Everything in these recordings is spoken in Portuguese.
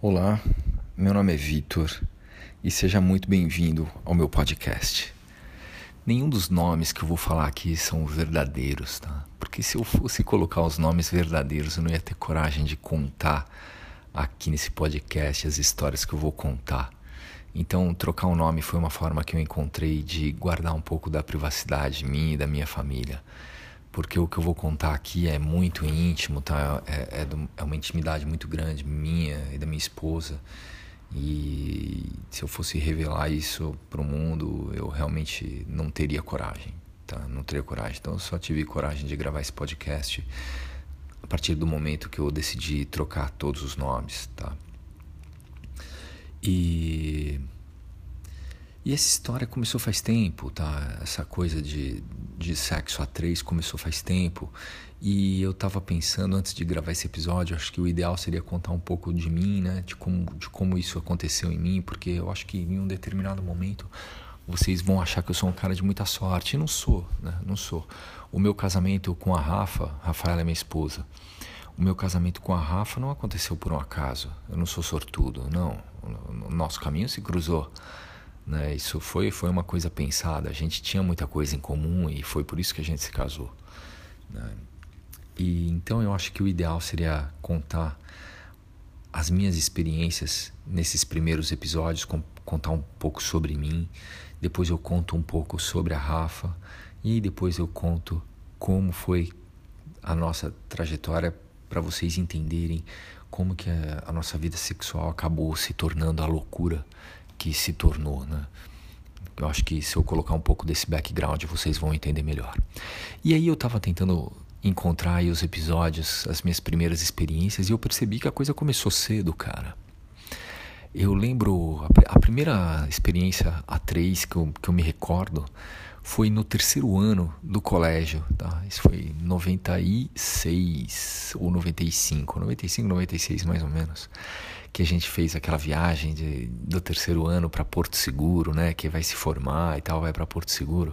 Olá, meu nome é Vitor e seja muito bem-vindo ao meu podcast. Nenhum dos nomes que eu vou falar aqui são verdadeiros, tá? Porque se eu fosse colocar os nomes verdadeiros, eu não ia ter coragem de contar aqui nesse podcast as histórias que eu vou contar. Então, trocar o um nome foi uma forma que eu encontrei de guardar um pouco da privacidade minha e da minha família porque o que eu vou contar aqui é muito íntimo, tá? É, é, é uma intimidade muito grande minha e da minha esposa. E se eu fosse revelar isso para o mundo, eu realmente não teria coragem, tá? Não teria coragem. Então eu só tive coragem de gravar esse podcast a partir do momento que eu decidi trocar todos os nomes, tá? E e essa história começou faz tempo, tá? Essa coisa de, de sexo a três começou faz tempo. E eu tava pensando antes de gravar esse episódio, acho que o ideal seria contar um pouco de mim, né? De como, de como isso aconteceu em mim, porque eu acho que em um determinado momento vocês vão achar que eu sou um cara de muita sorte. E não sou, né? Não sou. O meu casamento com a Rafa, Rafaela é minha esposa. O meu casamento com a Rafa não aconteceu por um acaso. Eu não sou sortudo, não. O nosso caminho se cruzou. Né? Isso foi, foi uma coisa pensada. A gente tinha muita coisa em comum e foi por isso que a gente se casou. Né? E então eu acho que o ideal seria contar as minhas experiências nesses primeiros episódios, contar um pouco sobre mim. Depois eu conto um pouco sobre a Rafa e depois eu conto como foi a nossa trajetória para vocês entenderem como que a, a nossa vida sexual acabou se tornando a loucura que se tornou, né? Eu acho que se eu colocar um pouco desse background vocês vão entender melhor. E aí eu estava tentando encontrar os episódios, as minhas primeiras experiências e eu percebi que a coisa começou cedo, cara. Eu lembro a, a primeira experiência a três que eu, que eu me recordo foi no terceiro ano do colégio, tá? Isso foi 96 ou 95, 95, 96 mais ou menos que a gente fez aquela viagem de, do terceiro ano para Porto Seguro, né? Que vai se formar e tal, vai para Porto Seguro.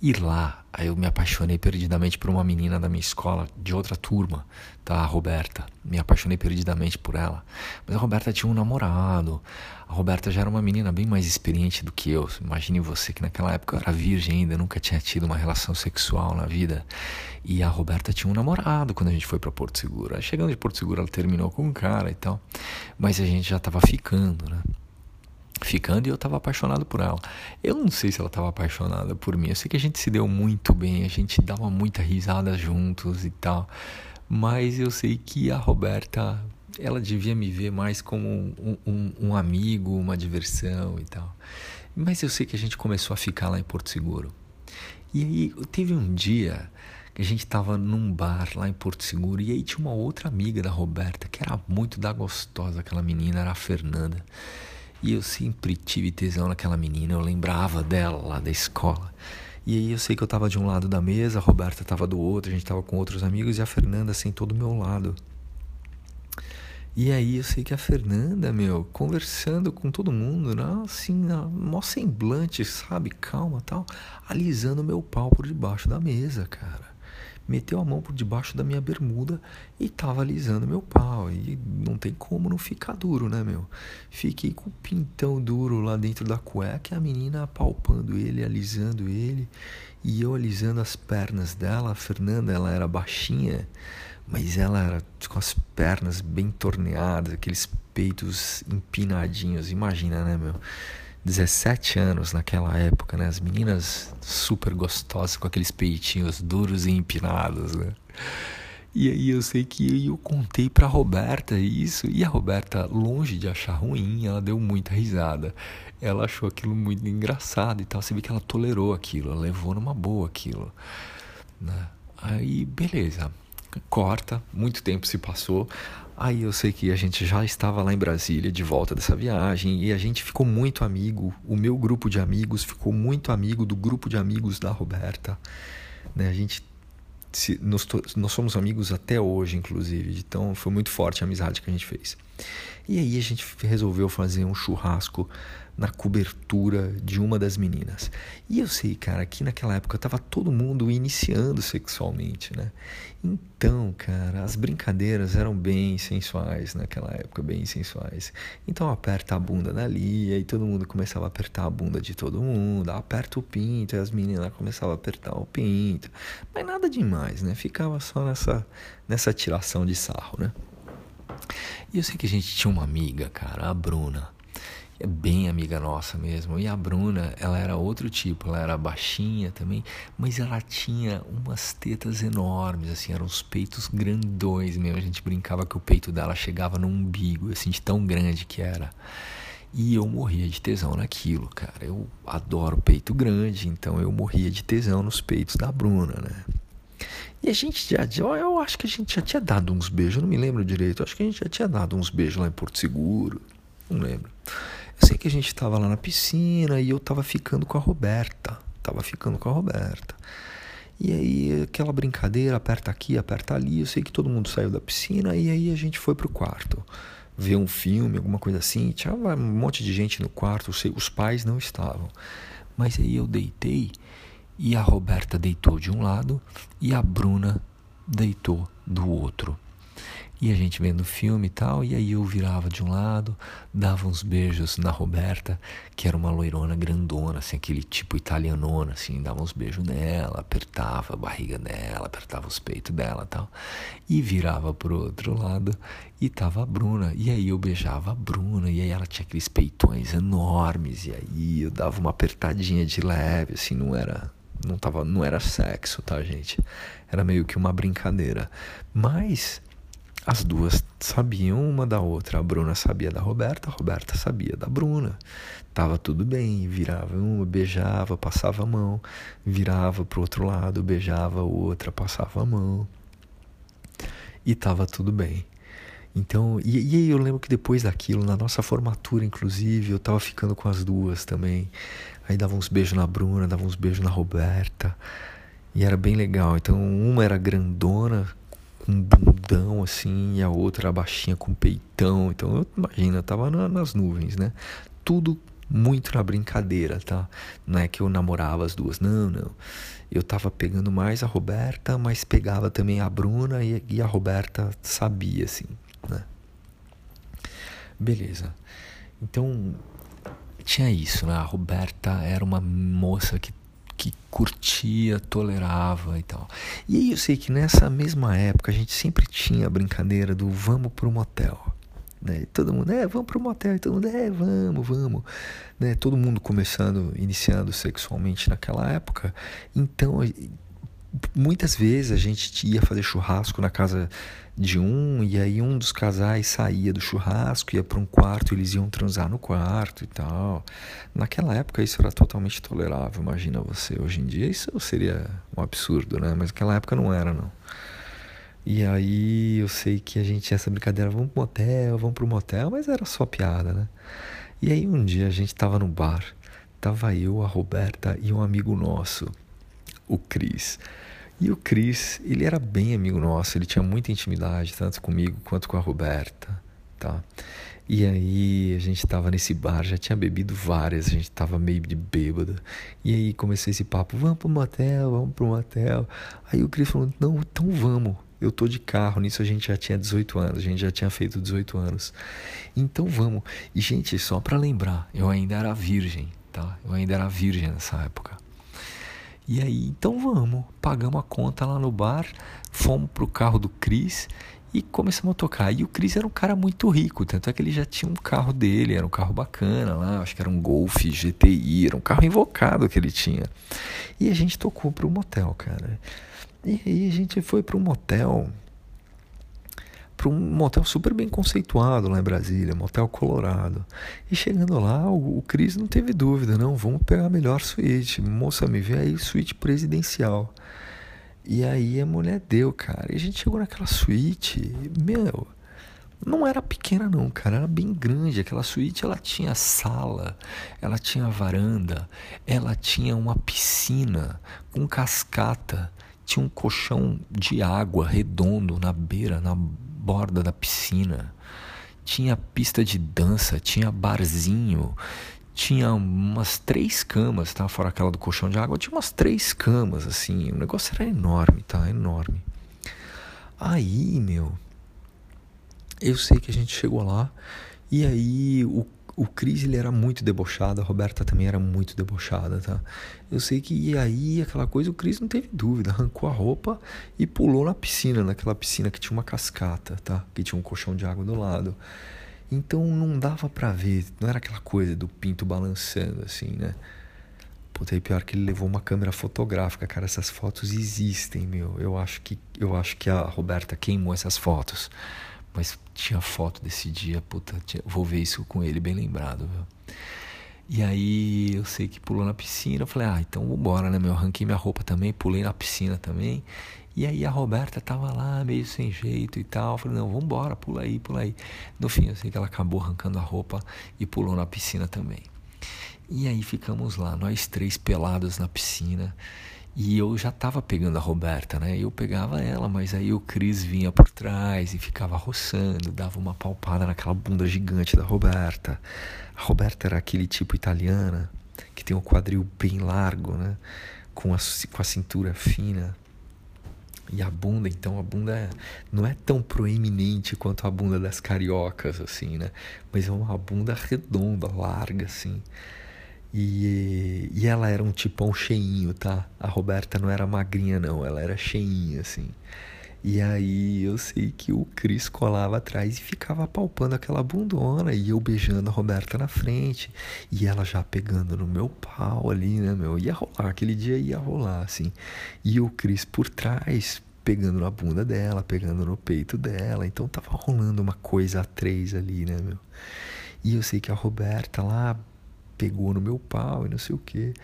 E lá, aí eu me apaixonei perdidamente por uma menina da minha escola, de outra turma, tá? A Roberta. Me apaixonei perdidamente por ela. Mas a Roberta tinha um namorado. A Roberta já era uma menina bem mais experiente do que eu. Imagine você que naquela época eu era virgem ainda, nunca tinha tido uma relação sexual na vida. E a Roberta tinha um namorado quando a gente foi para Porto Seguro. Aí chegando de Porto Seguro, ela terminou com um cara e tal. Mas a gente já tava ficando, né? Ficando e eu tava apaixonado por ela. Eu não sei se ela tava apaixonada por mim. Eu sei que a gente se deu muito bem, a gente dava muita risada juntos e tal. Mas eu sei que a Roberta ela devia me ver mais como um, um, um, amigo, uma diversão e tal. Mas eu sei que a gente começou a ficar lá em Porto Seguro. E aí teve um dia que a gente estava num bar lá em Porto Seguro e aí tinha uma outra amiga da Roberta que era muito da gostosa, aquela menina, era a Fernanda. E eu sempre tive tesão naquela menina, eu lembrava dela lá da escola. E aí eu sei que eu estava de um lado da mesa, a Roberta estava do outro, a gente estava com outros amigos e a Fernanda sentou do meu lado. E aí eu sei que a Fernanda, meu, conversando com todo mundo, né? assim, mó semblante, sabe, calma tal, alisando meu pau por debaixo da mesa, cara. Meteu a mão por debaixo da minha bermuda e tava alisando meu pau. E não tem como não ficar duro, né, meu? Fiquei com o pintão duro lá dentro da cueca e a menina apalpando ele, alisando ele. E eu alisando as pernas dela. A Fernanda, ela era baixinha mas ela era com as pernas bem torneadas, aqueles peitos empinadinhos. Imagina, né, meu? 17 anos naquela época, né? As meninas super gostosas com aqueles peitinhos duros e empinados, né? E aí eu sei que eu contei pra Roberta isso, e a Roberta, longe de achar ruim, ela deu muita risada. Ela achou aquilo muito engraçado e tal. Você vê que ela tolerou aquilo, ela levou numa boa aquilo. Né? Aí, beleza corta, muito tempo se passou. Aí eu sei que a gente já estava lá em Brasília de volta dessa viagem e a gente ficou muito amigo. O meu grupo de amigos ficou muito amigo do grupo de amigos da Roberta. Né? A gente se, nós, nós somos amigos até hoje, inclusive. Então foi muito forte a amizade que a gente fez. E aí a gente resolveu fazer um churrasco na cobertura de uma das meninas. E eu sei, cara, que naquela época tava todo mundo iniciando sexualmente, né? Então, cara, as brincadeiras eram bem sensuais naquela época, bem sensuais. Então aperta a bunda dali, e aí todo mundo começava a apertar a bunda de todo mundo, aperta o pinto, e as meninas começavam a apertar o pinto. Mas nada demais, né? Ficava só nessa, nessa tiração de sarro, né? E eu sei que a gente tinha uma amiga, cara, a Bruna é bem amiga nossa mesmo. E a Bruna, ela era outro tipo, ela era baixinha também, mas ela tinha umas tetas enormes, assim, eram os peitos grandões mesmo. A gente brincava que o peito dela chegava no umbigo, assim, de tão grande que era. E eu morria de tesão naquilo, cara. Eu adoro peito grande, então eu morria de tesão nos peitos da Bruna, né? E a gente já, eu acho que a gente já tinha dado uns beijos, eu não me lembro direito. Eu acho que a gente já tinha dado uns beijos lá em Porto Seguro, não lembro. Eu sei que a gente estava lá na piscina e eu estava ficando com a Roberta. Tava ficando com a Roberta. E aí, aquela brincadeira, aperta aqui, aperta ali. Eu sei que todo mundo saiu da piscina e aí a gente foi pro quarto ver um filme, alguma coisa assim. Tinha um monte de gente no quarto, sei, os pais não estavam. Mas aí eu deitei e a Roberta deitou de um lado e a Bruna deitou do outro. E a gente vendo o filme e tal, e aí eu virava de um lado, dava uns beijos na Roberta, que era uma loirona grandona, assim, aquele tipo italianona, assim, dava uns beijos nela, apertava a barriga dela, apertava os peitos dela tal. E virava pro outro lado e tava a Bruna. E aí eu beijava a Bruna, e aí ela tinha aqueles peitões enormes, e aí eu dava uma apertadinha de leve, assim, não era não tava não era sexo, tá, gente? Era meio que uma brincadeira. Mas as duas sabiam uma da outra. A Bruna sabia da Roberta, a Roberta sabia da Bruna. Tava tudo bem, virava uma, beijava, passava a mão, virava pro outro lado, beijava a outra, passava a mão. E tava tudo bem. Então, e, e aí eu lembro que depois daquilo, na nossa formatura, inclusive, eu tava ficando com as duas também. Aí dava uns beijos na Bruna, dava uns beijos na Roberta. E era bem legal. Então, uma era grandona, com um bundão assim, e a outra baixinha com peitão. Então, imagina, eu tava na, nas nuvens, né? Tudo muito na brincadeira, tá? Não é que eu namorava as duas, não, não. Eu tava pegando mais a Roberta, mas pegava também a Bruna e, e a Roberta sabia, assim, né? Beleza. Então, tinha isso, né? A Roberta era uma moça que que curtia, tolerava e tal. E aí eu sei que nessa mesma época a gente sempre tinha a brincadeira do vamos pro motel. Né? Todo mundo, é, vamos pro motel, e todo mundo, é, vamos, vamos. Né? Todo mundo começando, iniciando sexualmente naquela época. Então, muitas vezes a gente ia fazer churrasco na casa de um e aí um dos casais saía do churrasco ia para um quarto eles iam transar no quarto e tal. Naquela época isso era totalmente tolerável imagina você. Hoje em dia isso seria um absurdo né? Mas naquela época não era não. E aí eu sei que a gente tinha essa brincadeira vamos pro motel vamos pro motel mas era só piada né? E aí um dia a gente tava no bar tava eu a Roberta e um amigo nosso o Cris e o Cris, ele era bem amigo nosso, ele tinha muita intimidade, tanto comigo quanto com a Roberta, tá? E aí a gente tava nesse bar, já tinha bebido várias, a gente tava meio de bêbado. E aí começou esse papo, vamos pro motel, vamos pro motel. Aí o Cris falou, não, então vamos. Eu tô de carro, nisso a gente já tinha 18 anos, a gente já tinha feito 18 anos. Então vamos. E gente, só para lembrar, eu ainda era virgem, tá? Eu ainda era virgem nessa época. E aí, então vamos, pagamos a conta lá no bar, fomos pro carro do Cris e começamos a tocar. E o Cris era um cara muito rico, tanto é que ele já tinha um carro dele, era um carro bacana lá, acho que era um Golf GTI, era um carro invocado que ele tinha. E a gente tocou pro motel, cara. E aí a gente foi pro motel para um motel super bem conceituado lá em Brasília, Motel Colorado. E chegando lá, o, o Cris não teve dúvida, não, vamos pegar a melhor suíte. Moça, me vê aí, suíte presidencial. E aí a mulher deu, cara. E a gente chegou naquela suíte, meu, não era pequena não, cara, era bem grande. Aquela suíte, ela tinha sala, ela tinha varanda, ela tinha uma piscina com cascata, tinha um colchão de água redondo na beira, na borda da piscina. tinha pista de dança, tinha barzinho, tinha umas três camas, tá? Fora aquela do colchão de água, tinha umas três camas, assim. O negócio era enorme, tá? Enorme. Aí, meu, eu sei que a gente chegou lá e aí o o Cris ele era muito debochado, a Roberta também era muito debochada, tá? Eu sei que aí aquela coisa, o Cris não teve dúvida, arrancou a roupa e pulou na piscina, naquela piscina que tinha uma cascata, tá? Que tinha um colchão de água do lado. Então não dava para ver, não era aquela coisa do pinto balançando assim, né? Puta, aí pior que ele levou uma câmera fotográfica, cara, essas fotos existem, meu. Eu acho que eu acho que a Roberta queimou essas fotos. Mas tinha foto desse dia, puta, tinha, vou ver isso com ele, bem lembrado, viu? E aí eu sei que pulou na piscina, eu falei, ah, então vambora, né, meu? Arranquei minha roupa também, pulei na piscina também. E aí a Roberta tava lá, meio sem jeito e tal. Eu falei, não, vambora, pula aí, pula aí. No fim, eu sei que ela acabou arrancando a roupa e pulou na piscina também. E aí ficamos lá, nós três pelados na piscina. E eu já estava pegando a Roberta, né? Eu pegava ela, mas aí o Cris vinha por trás e ficava roçando, dava uma palpada naquela bunda gigante da Roberta. A Roberta era aquele tipo italiana que tem um quadril bem largo, né? Com a, com a cintura fina. E a bunda, então, a bunda é, não é tão proeminente quanto a bunda das cariocas, assim, né? Mas é uma bunda redonda, larga, assim. E, e ela era um tipão cheinho, tá? A Roberta não era magrinha, não, ela era cheinha, assim. E aí eu sei que o Cris colava atrás e ficava palpando aquela bundona e eu beijando a Roberta na frente e ela já pegando no meu pau ali, né, meu? Ia rolar, aquele dia ia rolar, assim. E o Cris por trás, pegando na bunda dela, pegando no peito dela. Então tava rolando uma coisa a três ali, né, meu? E eu sei que a Roberta lá pegou no meu pau e não sei o que.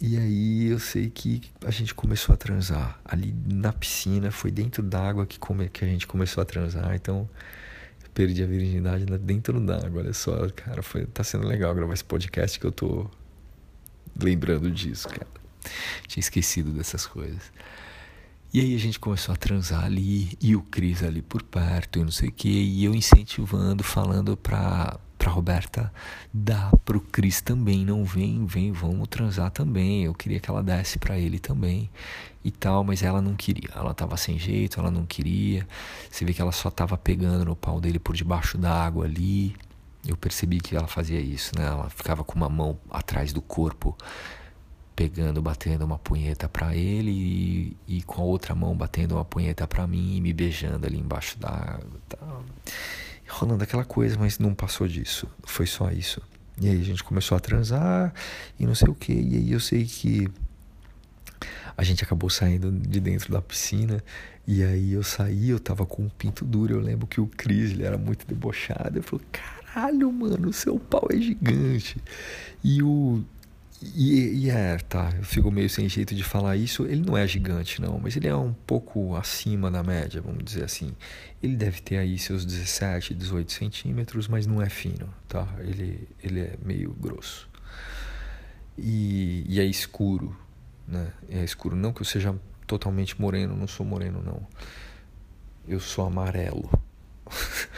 E aí eu sei que a gente começou a transar. Ali na piscina, foi dentro d'água que, come, que a gente começou a transar. Então eu perdi a virgindade dentro d'água. Olha só, cara, foi, tá sendo legal gravar esse podcast que eu tô lembrando disso, cara. Tinha esquecido dessas coisas. E aí a gente começou a transar ali, e o Cris ali por perto, e não sei o que, e eu incentivando, falando pra, pra Roberta dar pro Cris também, não vem, vem, vamos transar também. Eu queria que ela desse para ele também e tal, mas ela não queria. Ela tava sem jeito, ela não queria. Você vê que ela só tava pegando no pau dele por debaixo da água ali. Eu percebi que ela fazia isso, né? Ela ficava com uma mão atrás do corpo, pegando, batendo uma punheta para ele e, e, com a outra mão batendo uma punheta para mim e me beijando ali embaixo da água. Tal rolando aquela coisa, mas não passou disso. Foi só isso. E aí a gente começou a transar e não sei o que. E aí eu sei que a gente acabou saindo de dentro da piscina. E aí eu saí, eu tava com um pinto duro. Eu lembro que o Cris, ele era muito debochado. Eu falei, caralho, mano, o seu pau é gigante. E o, e, e, é, tá, eu fico meio sem jeito de falar isso. Ele não é gigante, não, mas ele é um pouco acima da média, vamos dizer assim. Ele deve ter aí seus 17, 18 centímetros, mas não é fino, tá? Ele, ele é meio grosso. E, e é escuro, né? É escuro. Não que eu seja totalmente moreno, não sou moreno, não. Eu sou amarelo.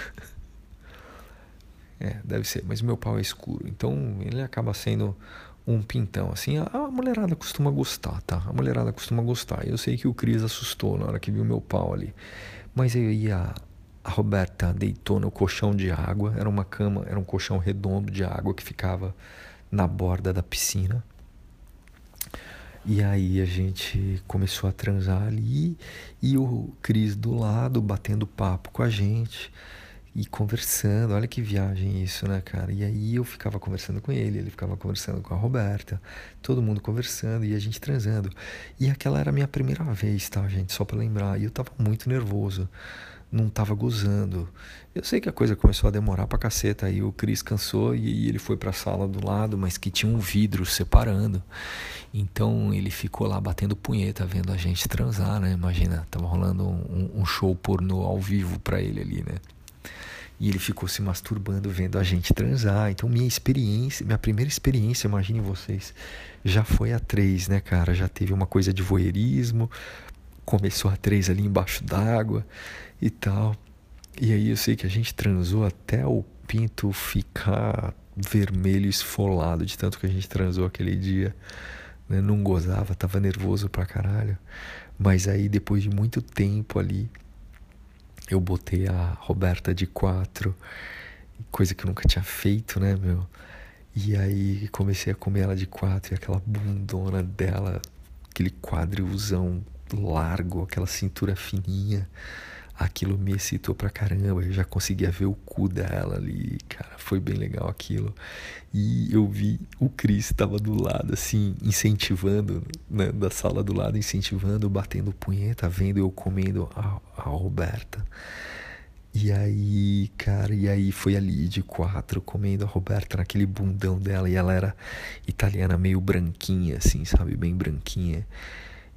é, deve ser, mas meu pau é escuro. Então ele acaba sendo um pintão, assim, a, mulherada costuma gostar, tá? A mulherada costuma gostar. Eu sei que o Cris assustou na hora que viu meu pau ali. Mas aí a, a Roberta deitou no colchão de água, era uma cama, era um colchão redondo de água que ficava na borda da piscina. E aí a gente começou a transar ali e o Cris do lado batendo papo com a gente e conversando. Olha que viagem isso, né, cara? E aí eu ficava conversando com ele, ele ficava conversando com a Roberta, todo mundo conversando e a gente transando. E aquela era a minha primeira vez, tá, gente? Só para lembrar. E eu tava muito nervoso, não tava gozando. Eu sei que a coisa começou a demorar pra caceta. Aí o Cris cansou e ele foi pra sala do lado, mas que tinha um vidro separando. Então ele ficou lá batendo punheta, vendo a gente transar, né? Imagina, tava rolando um, um show pornô ao vivo pra ele ali, né? E ele ficou se masturbando vendo a gente transar. Então, minha experiência, minha primeira experiência, imaginem vocês, já foi a três, né, cara? Já teve uma coisa de voyeurismo, começou a três ali embaixo d'água e tal. E aí eu sei que a gente transou até o pinto ficar vermelho esfolado de tanto que a gente transou aquele dia. Né? Não gozava, tava nervoso pra caralho. Mas aí depois de muito tempo ali, eu botei a Roberta de quatro, coisa que eu nunca tinha feito, né, meu? E aí comecei a comer ela de quatro e aquela bundona dela, aquele quadrilzão largo, aquela cintura fininha aquilo me excitou pra caramba. Eu já conseguia ver o cu dela ali, cara. Foi bem legal aquilo. E eu vi o Chris estava do lado, assim, incentivando, né, da sala do lado, incentivando, batendo punheta, vendo eu comendo a, a Roberta. E aí, cara, e aí foi ali de quatro comendo a Roberta naquele bundão dela. E ela era italiana, meio branquinha, assim, sabe? Bem branquinha.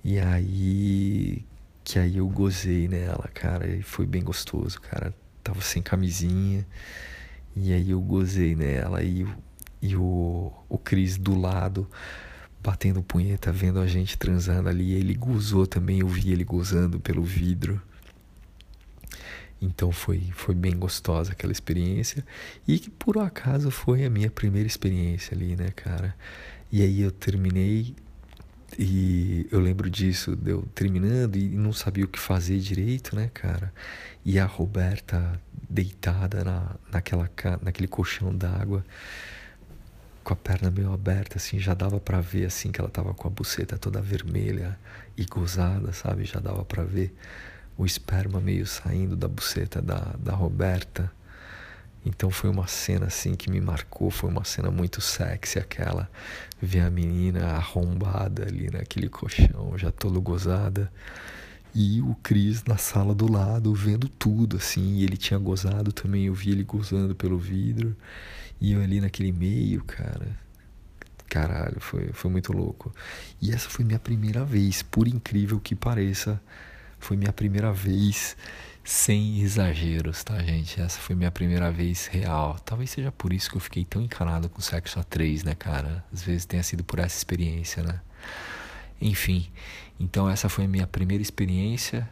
E aí, que aí eu gozei nela, cara, e foi bem gostoso, cara. Tava sem camisinha, e aí eu gozei nela, e, e o, o Cris do lado, batendo punheta, vendo a gente transando ali, ele gozou também, eu vi ele gozando pelo vidro. Então foi, foi bem gostosa aquela experiência. E que por acaso foi a minha primeira experiência ali, né, cara? E aí eu terminei e eu lembro disso, deu terminando e não sabia o que fazer direito, né, cara? E a Roberta deitada na, naquela, naquele colchão d'água, com a perna meio aberta, assim, já dava para ver, assim, que ela tava com a buceta toda vermelha e gozada, sabe? Já dava para ver o esperma meio saindo da buceta da, da Roberta. Então foi uma cena assim que me marcou, foi uma cena muito sexy aquela, ver a menina arrombada ali naquele colchão, já todo gozada, e o Cris na sala do lado vendo tudo assim, e ele tinha gozado também, eu vi ele gozando pelo vidro, e eu ali naquele meio, cara. Caralho, foi, foi muito louco. E essa foi minha primeira vez, por incrível que pareça, foi minha primeira vez sem exageros, tá, gente? Essa foi minha primeira vez real. Talvez seja por isso que eu fiquei tão encanado com sexo a três, né, cara? Às vezes tenha sido por essa experiência, né? Enfim, então essa foi a minha primeira experiência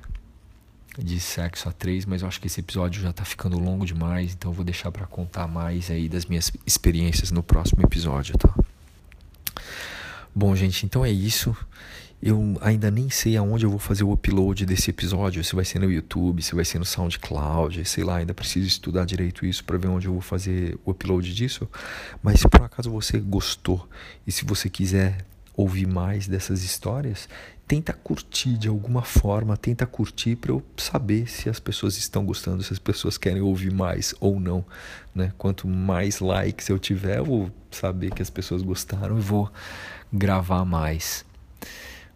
de sexo a três, mas eu acho que esse episódio já tá ficando longo demais, então eu vou deixar para contar mais aí das minhas experiências no próximo episódio, tá? Bom, gente, então é isso. Eu ainda nem sei aonde eu vou fazer o upload desse episódio, se vai ser no YouTube, se vai ser no SoundCloud, sei lá, ainda preciso estudar direito isso para ver onde eu vou fazer o upload disso. Mas se por acaso você gostou e se você quiser ouvir mais dessas histórias, tenta curtir de alguma forma, tenta curtir para eu saber se as pessoas estão gostando, se as pessoas querem ouvir mais ou não, né? Quanto mais likes eu tiver, eu vou saber que as pessoas gostaram e vou gravar mais.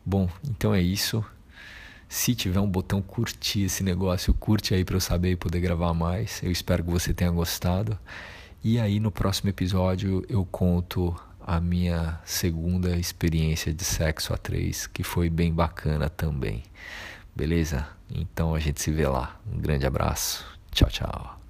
Bom, então é isso. Se tiver um botão curtir esse negócio, curte aí para eu saber e poder gravar mais. Eu espero que você tenha gostado. E aí no próximo episódio eu conto a minha segunda experiência de sexo a três, que foi bem bacana também. Beleza? Então a gente se vê lá. Um grande abraço. Tchau, tchau.